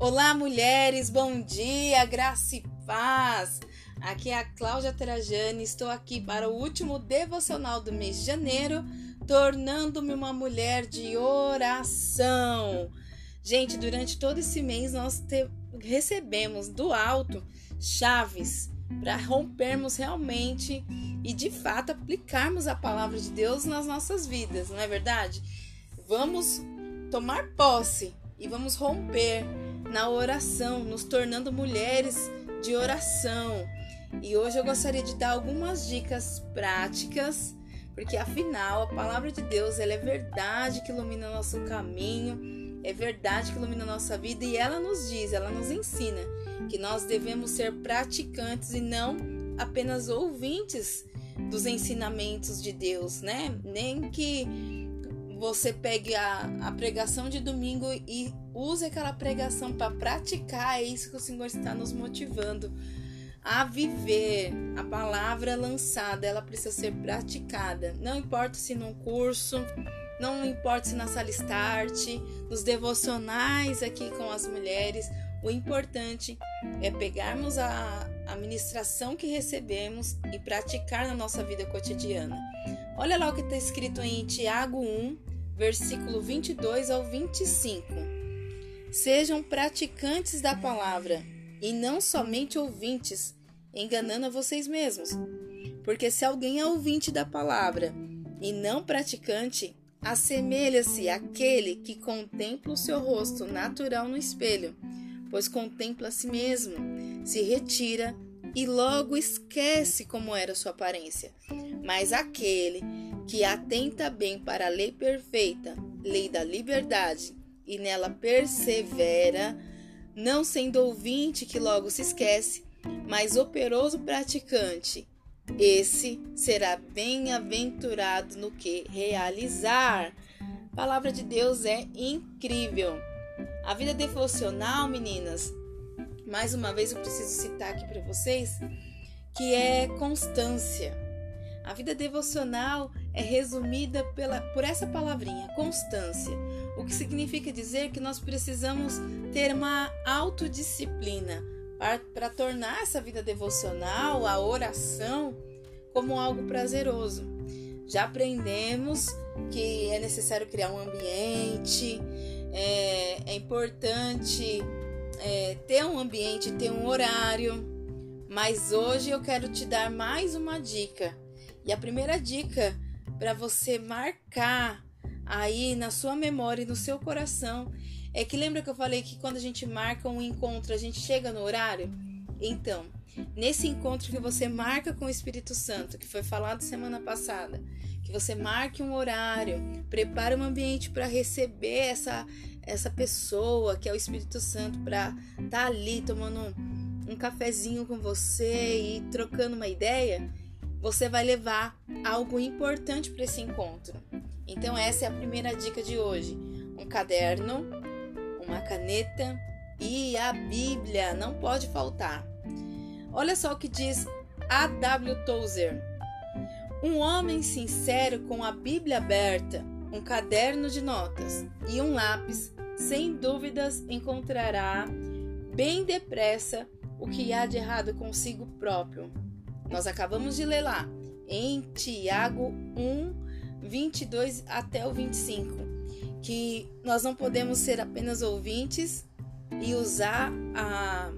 Olá, mulheres, bom dia, graça e paz. Aqui é a Cláudia Trajani, estou aqui para o último devocional do mês de janeiro, tornando-me uma mulher de oração. Gente, durante todo esse mês nós te... recebemos do alto chaves para rompermos realmente e de fato aplicarmos a palavra de Deus nas nossas vidas, não é verdade? Vamos tomar posse e vamos romper na oração, nos tornando mulheres de oração. E hoje eu gostaria de dar algumas dicas práticas, porque afinal a palavra de Deus ela é verdade que ilumina nosso caminho, é verdade que ilumina nossa vida e ela nos diz, ela nos ensina que nós devemos ser praticantes e não apenas ouvintes dos ensinamentos de Deus, né? Nem que você pegue a, a pregação de domingo e use aquela pregação para praticar. É isso que o Senhor está nos motivando a viver. A palavra lançada, ela precisa ser praticada. Não importa se num curso, não importa se na sala start, nos devocionais aqui com as mulheres. O importante é pegarmos a, a ministração que recebemos e praticar na nossa vida cotidiana. Olha lá o que está escrito em Tiago 1, versículo 22 ao 25. Sejam praticantes da palavra e não somente ouvintes, enganando a vocês mesmos. Porque se alguém é ouvinte da palavra e não praticante, assemelha-se àquele que contempla o seu rosto natural no espelho, pois contempla a si mesmo, se retira e logo esquece como era sua aparência. Mas aquele que atenta bem para a lei perfeita, lei da liberdade, e nela persevera, não sendo ouvinte que logo se esquece, mas operoso praticante, esse será bem-aventurado no que realizar. A palavra de Deus é incrível. A vida devocional, meninas, mais uma vez eu preciso citar aqui para vocês, que é constância. A vida devocional é resumida pela, por essa palavrinha, constância, o que significa dizer que nós precisamos ter uma autodisciplina para tornar essa vida devocional, a oração, como algo prazeroso. Já aprendemos que é necessário criar um ambiente, é, é importante é, ter um ambiente, ter um horário. Mas hoje eu quero te dar mais uma dica. E a primeira dica para você marcar aí na sua memória e no seu coração é que lembra que eu falei que quando a gente marca um encontro, a gente chega no horário? Então, nesse encontro que você marca com o Espírito Santo, que foi falado semana passada, que você marque um horário, prepare um ambiente para receber essa essa pessoa que é o Espírito Santo para estar tá ali tomando um, um cafezinho com você e trocando uma ideia, você vai levar algo importante para esse encontro. Então essa é a primeira dica de hoje: um caderno, uma caneta e a Bíblia não pode faltar. Olha só o que diz A.W. Tozer. Um homem sincero com a Bíblia aberta, um caderno de notas e um lápis, sem dúvidas encontrará bem depressa o que há de errado consigo próprio. Nós acabamos de ler lá. Em Tiago 1, 22 até o 25 que nós não podemos ser apenas ouvintes e usar a,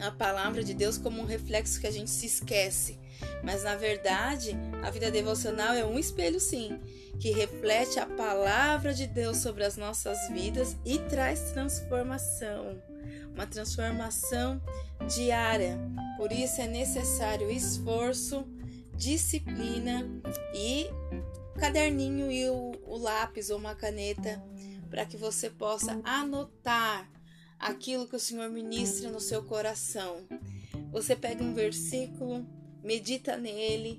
a palavra de Deus como um reflexo que a gente se esquece. Mas na verdade, a vida devocional é um espelho, sim, que reflete a palavra de Deus sobre as nossas vidas e traz transformação, uma transformação diária. Por isso é necessário esforço, disciplina e caderninho e o, o lápis ou uma caneta para que você possa anotar aquilo que o Senhor ministra no seu coração. Você pega um versículo, medita nele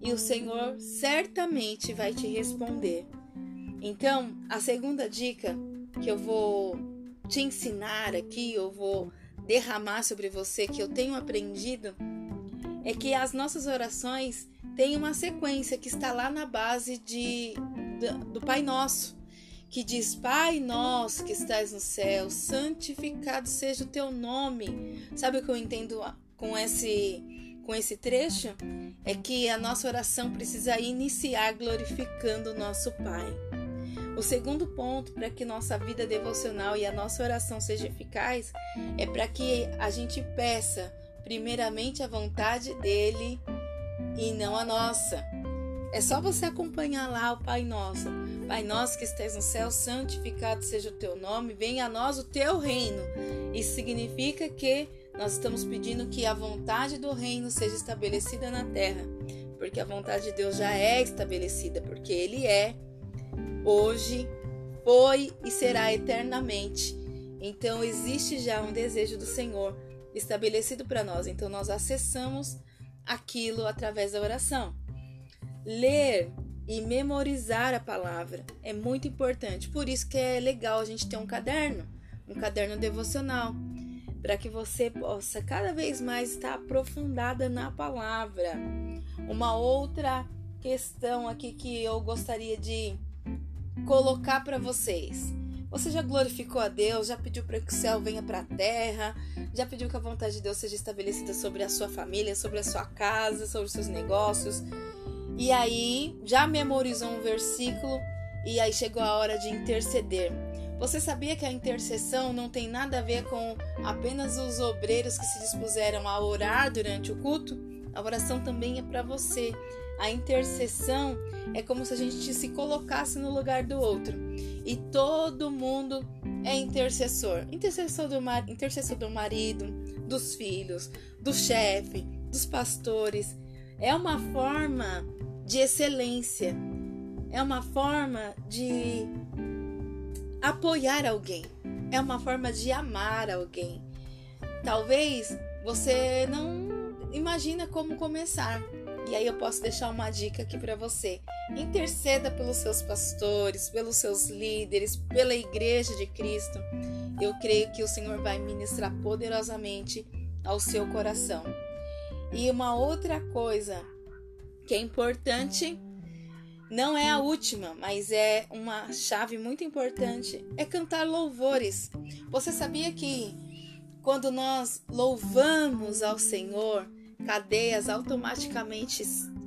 e o Senhor certamente vai te responder. Então, a segunda dica que eu vou te ensinar aqui, eu vou derramar sobre você que eu tenho aprendido é que as nossas orações têm uma sequência que está lá na base de, do, do Pai Nosso, que diz: Pai nosso que estás no céu, santificado seja o teu nome. Sabe o que eu entendo com esse com esse trecho? É que a nossa oração precisa iniciar glorificando o nosso Pai. O segundo ponto para que nossa vida devocional e a nossa oração seja eficaz é para que a gente peça primeiramente a vontade dele e não a nossa. É só você acompanhar lá o Pai Nosso. Pai nosso que estás no céu, santificado seja o teu nome, venha a nós o teu reino. Isso significa que nós estamos pedindo que a vontade do reino seja estabelecida na terra, porque a vontade de Deus já é estabelecida, porque ele é hoje, foi e será eternamente. Então existe já um desejo do Senhor estabelecido para nós. Então nós acessamos aquilo através da oração. Ler e memorizar a palavra é muito importante. Por isso que é legal a gente ter um caderno, um caderno devocional, para que você possa cada vez mais estar aprofundada na palavra. Uma outra questão aqui que eu gostaria de colocar para vocês. Você já glorificou a Deus, já pediu para que o céu venha para a terra, já pediu que a vontade de Deus seja estabelecida sobre a sua família, sobre a sua casa, sobre os seus negócios, e aí já memorizou um versículo e aí chegou a hora de interceder. Você sabia que a intercessão não tem nada a ver com apenas os obreiros que se dispuseram a orar durante o culto? A oração também é para você. A intercessão é como se a gente se colocasse no lugar do outro. E todo mundo é intercessor. Intercessor do, mar... intercessor do marido, dos filhos, do chefe, dos pastores. É uma forma de excelência. É uma forma de apoiar alguém. É uma forma de amar alguém. Talvez você não imagina como começar. E aí eu posso deixar uma dica aqui para você. Interceda pelos seus pastores, pelos seus líderes, pela igreja de Cristo. Eu creio que o Senhor vai ministrar poderosamente ao seu coração. E uma outra coisa que é importante, não é a última, mas é uma chave muito importante, é cantar louvores. Você sabia que quando nós louvamos ao Senhor, cadeias automaticamente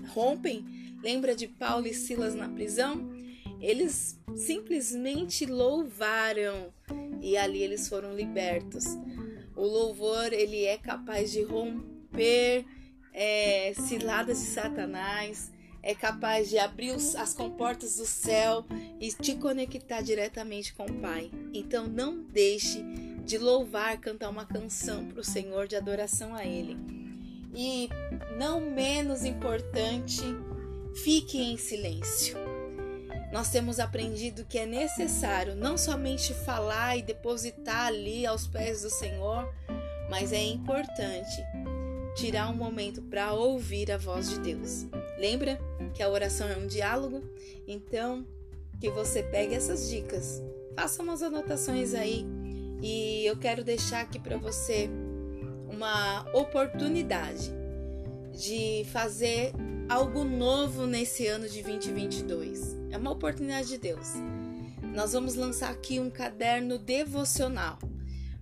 rompem? Lembra de Paulo e Silas na prisão? Eles simplesmente louvaram e ali eles foram libertos. O louvor ele é capaz de romper é, ciladas de Satanás, é capaz de abrir os, as comportas do céu e te conectar diretamente com o Pai. Então não deixe de louvar, cantar uma canção para o Senhor de adoração a Ele. E não menos importante, fique em silêncio. Nós temos aprendido que é necessário não somente falar e depositar ali aos pés do Senhor, mas é importante tirar um momento para ouvir a voz de Deus. Lembra que a oração é um diálogo? Então, que você pegue essas dicas, faça umas anotações aí e eu quero deixar aqui para você uma oportunidade de fazer algo novo nesse ano de 2022. É uma oportunidade de Deus. Nós vamos lançar aqui um caderno devocional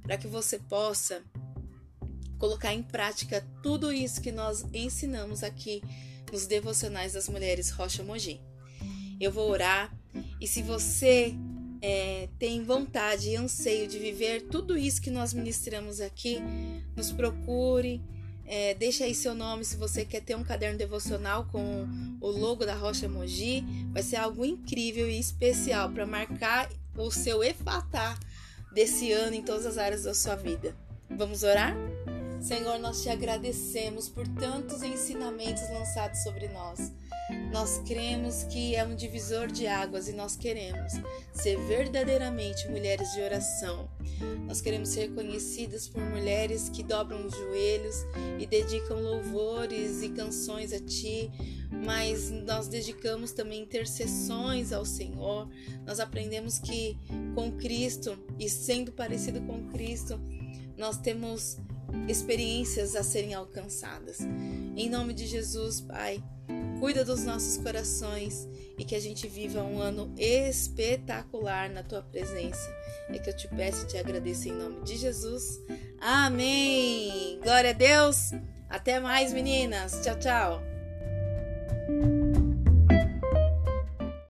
para que você possa colocar em prática tudo isso que nós ensinamos aqui nos devocionais das mulheres Rocha Mogi. Eu vou orar e se você é, tem vontade e anseio de viver tudo isso que nós ministramos aqui, nos procure. É, deixa aí seu nome se você quer ter um caderno devocional com o logo da Rocha Mogi. Vai ser algo incrível e especial para marcar o seu efatá desse ano em todas as áreas da sua vida. Vamos orar? Senhor, nós te agradecemos por tantos ensinamentos lançados sobre nós. Nós cremos que é um divisor de águas e nós queremos ser verdadeiramente mulheres de oração. Nós queremos ser conhecidas por mulheres que dobram os joelhos e dedicam louvores e canções a Ti, mas nós dedicamos também intercessões ao Senhor. Nós aprendemos que com Cristo e sendo parecido com Cristo, nós temos experiências a serem alcançadas. Em nome de Jesus, Pai, cuida dos nossos corações e que a gente viva um ano espetacular na tua presença. É que eu te peço e te agradeço em nome de Jesus. Amém! Glória a Deus! Até mais, meninas! Tchau, tchau!